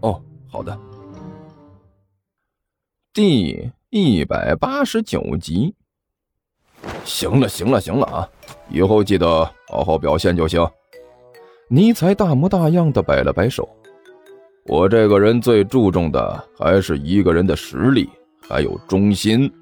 哦，好的。第一百八十九集。行了，行了，行了啊！以后记得好好表现就行。尼采大模大样的摆了摆手。我这个人最注重的还是一个人的实力，还有忠心，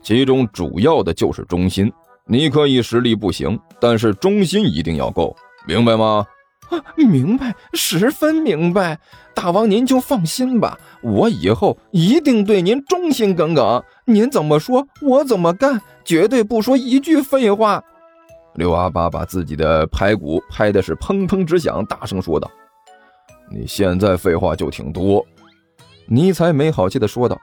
其中主要的就是忠心。你可以实力不行，但是忠心一定要够，明白吗？啊，明白，十分明白。大王您就放心吧，我以后一定对您忠心耿耿。您怎么说，我怎么干，绝对不说一句废话。刘阿八把自己的排骨拍的是砰砰直响，大声说道：“你现在废话就挺多。”尼才没好气的说道：“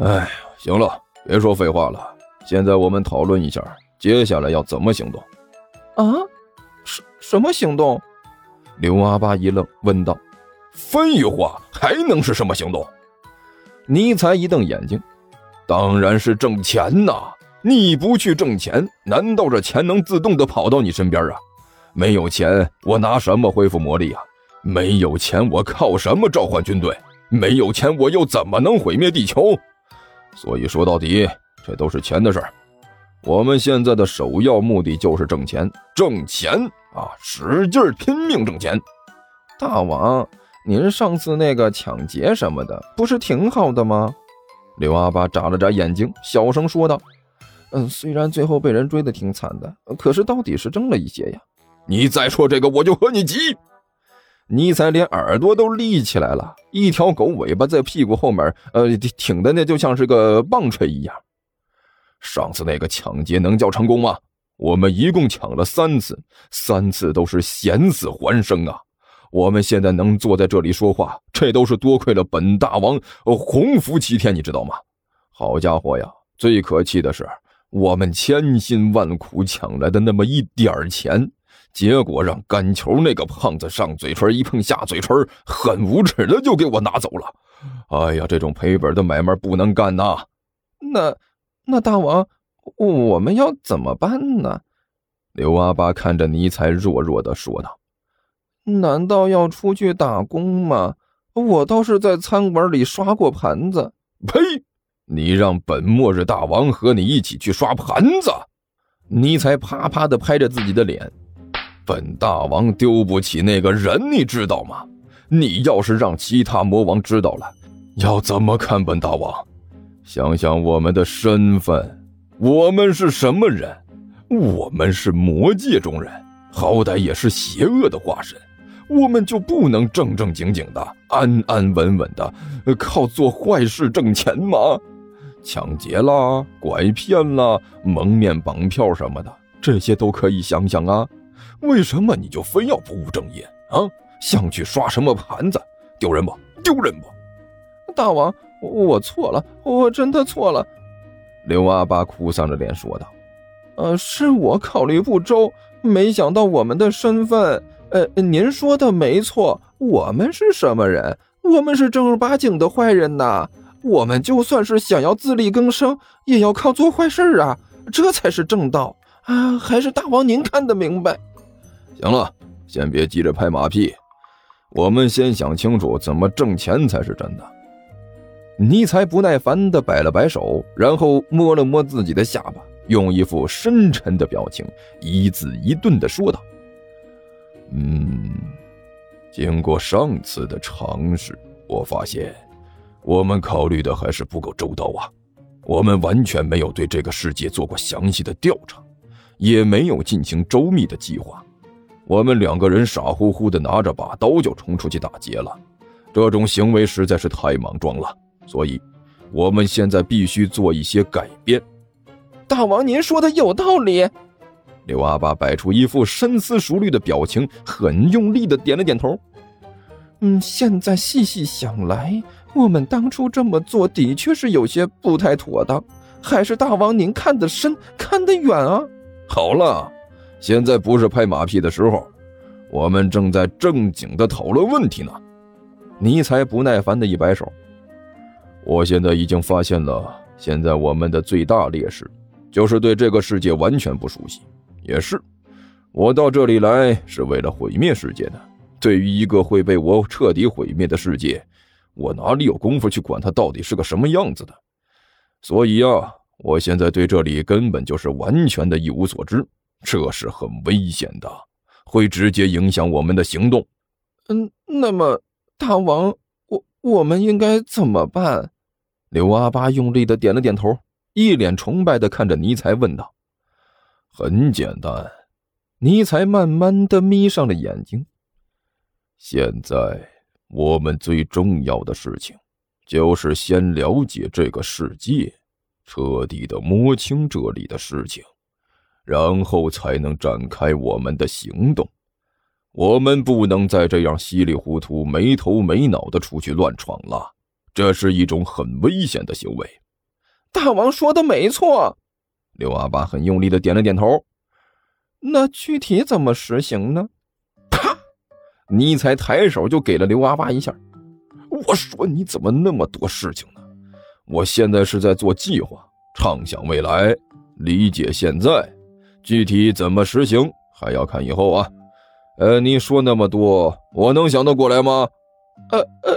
哎，行了，别说废话了，现在我们讨论一下，接下来要怎么行动。”啊，什什么行动？刘阿八一愣，问道：“废话，还能是什么行动？”尼才一瞪眼睛：“当然是挣钱呐！你不去挣钱，难道这钱能自动的跑到你身边啊？没有钱，我拿什么恢复魔力啊？没有钱，我靠什么召唤军队？没有钱，我又怎么能毁灭地球？所以说到底，这都是钱的事儿。我们现在的首要目的就是挣钱，挣钱。”啊，使劲拼命挣钱！大王，您上次那个抢劫什么的，不是挺好的吗？刘阿八眨了眨眼睛，小声说道：“嗯，虽然最后被人追得挺惨的，可是到底是挣了一些呀。”你再说这个，我就和你急！尼采连耳朵都立起来了，一条狗尾巴在屁股后面，呃，挺的那就像是个棒槌一样。上次那个抢劫能叫成功吗？我们一共抢了三次，三次都是险死还生啊！我们现在能坐在这里说话，这都是多亏了本大王洪福齐天，你知道吗？好家伙呀！最可气的是，我们千辛万苦抢来的那么一点钱，结果让干球那个胖子上嘴唇一碰下嘴唇，很无耻的就给我拿走了。哎呀，这种赔本的买卖不能干呐！那，那大王。我们要怎么办呢？刘阿八看着尼采，弱弱的说道：“难道要出去打工吗？我倒是在餐馆里刷过盘子。”呸！你让本末日大王和你一起去刷盘子？尼采啪啪的拍着自己的脸：“本大王丢不起那个人，你知道吗？你要是让其他魔王知道了，要怎么看本大王？想想我们的身份。”我们是什么人？我们是魔界中人，好歹也是邪恶的化身，我们就不能正正经经的、安安稳稳的靠做坏事挣钱吗？抢劫啦、拐骗啦、蒙面绑票什么的，这些都可以想想啊。为什么你就非要不务正业啊？想去刷什么盘子？丢人不？丢人不？大王，我错了，我真的错了。刘阿八哭丧着脸说道：“呃，是我考虑不周，没想到我们的身份。呃，您说的没错，我们是什么人？我们是正儿八经的坏人呐！我们就算是想要自力更生，也要靠做坏事啊，这才是正道啊！还是大王您看得明白？行了，先别急着拍马屁，我们先想清楚怎么挣钱才是真的。”尼采不耐烦地摆了摆手，然后摸了摸自己的下巴，用一副深沉的表情，一字一顿地说道：“嗯，经过上次的尝试，我发现我们考虑的还是不够周到啊！我们完全没有对这个世界做过详细的调查，也没有进行周密的计划。我们两个人傻乎乎的拿着把刀就冲出去打劫了，这种行为实在是太莽撞了。”所以，我们现在必须做一些改变。大王，您说的有道理。刘阿爸摆出一副深思熟虑的表情，很用力的点了点头。嗯，现在细细想来，我们当初这么做的确是有些不太妥当。还是大王您看得深，看得远啊！好了，现在不是拍马屁的时候，我们正在正经的讨论问题呢。尼才不耐烦的一摆手。我现在已经发现了，现在我们的最大劣势，就是对这个世界完全不熟悉。也是，我到这里来是为了毁灭世界的。对于一个会被我彻底毁灭的世界，我哪里有功夫去管它到底是个什么样子的？所以啊，我现在对这里根本就是完全的一无所知，这是很危险的，会直接影响我们的行动。嗯，那么大王，我我们应该怎么办？刘阿八用力的点了点头，一脸崇拜的看着尼采问道：“很简单。”尼采慢慢的眯上了眼睛。现在我们最重要的事情。就是先了解这个世界，彻底的摸清这里的事情，然后才能展开我们的行动。我们不能再这样稀里糊涂、没头没脑的出去乱闯了，这是一种很危险的行为。大王说的没错，刘阿八很用力的点了点头。那具体怎么实行呢？啪！尼采抬手就给了刘阿八一下。我说你怎么那么多事情呢？我现在是在做计划，畅想未来，理解现在，具体怎么实行还要看以后啊。呃，你说那么多，我能想得过来吗？呃呃，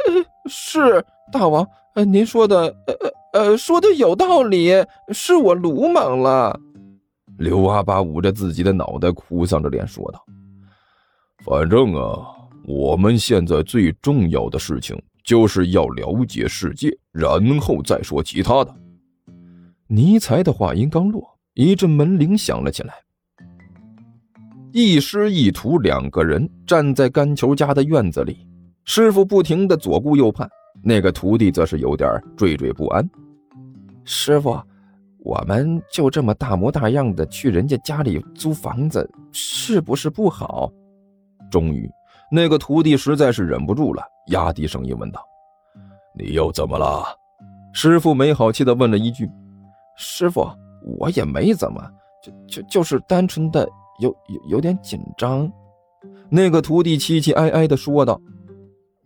是大王，呃，您说的，呃呃呃，说的有道理，是我鲁莽了。刘阿八捂着自己的脑袋，哭丧着脸说道：“反正啊，我们现在最重要的事情。”就是要了解世界，然后再说其他的。尼才的话音刚落，一阵门铃响了起来。一师一徒两个人站在甘球家的院子里，师傅不停的左顾右盼，那个徒弟则是有点惴惴不安。师傅，我们就这么大模大样的去人家家里租房子，是不是不好？终于。那个徒弟实在是忍不住了，压低声音问道：“你又怎么了？”师傅没好气的问了一句：“师傅，我也没怎么，就就就是单纯的有有有点紧张。”那个徒弟凄凄哀哀的说道：“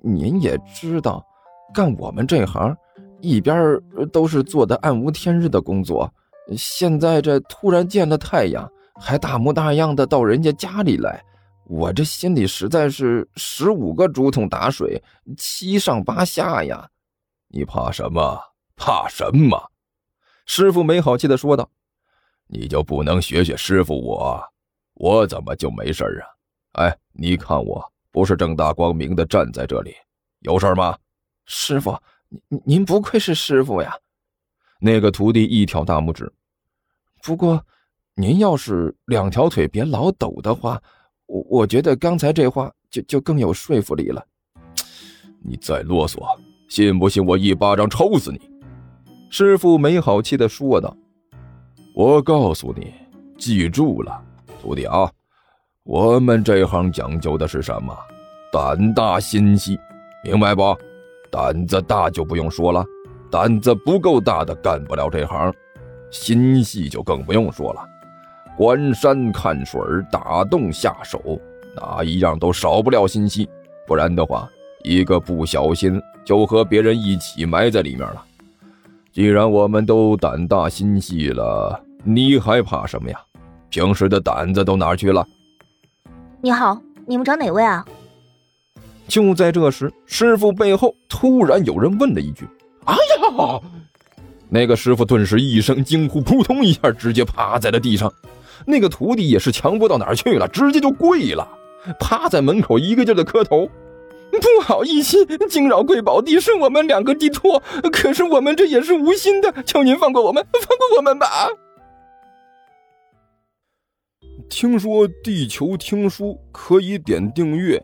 您也知道，干我们这行，一边都是做的暗无天日的工作，现在这突然见了太阳，还大模大样的到人家家里来。”我这心里实在是十五个竹筒打水，七上八下呀！你怕什么？怕什么？师傅没好气的说道：“你就不能学学师傅我？我怎么就没事啊？哎，你看我不是正大光明的站在这里，有事吗？”师傅，您您不愧是师傅呀！那个徒弟一挑大拇指。不过，您要是两条腿别老抖的话。我我觉得刚才这话就就更有说服力了。你再啰嗦，信不信我一巴掌抽死你？师傅没好气的说道。我告诉你，记住了，徒弟啊，我们这行讲究的是什么？胆大心细，明白不？胆子大就不用说了，胆子不够大的干不了这行，心细就更不用说了。观山看水打洞下手，哪一样都少不了心细，不然的话，一个不小心就和别人一起埋在里面了。既然我们都胆大心细了，你还怕什么呀？平时的胆子都哪去了？你好，你们找哪位啊？就在这时，师傅背后突然有人问了一句：“哎呀！”那个师傅顿时一声惊呼，扑通一下直接趴在了地上。那个徒弟也是强不到哪儿去了，直接就跪了，趴在门口一个劲儿的磕头。不好意思，惊扰贵宝地，是我们两个的错。可是我们这也是无心的，求您放过我们，放过我们吧。听说地球听书可以点订阅，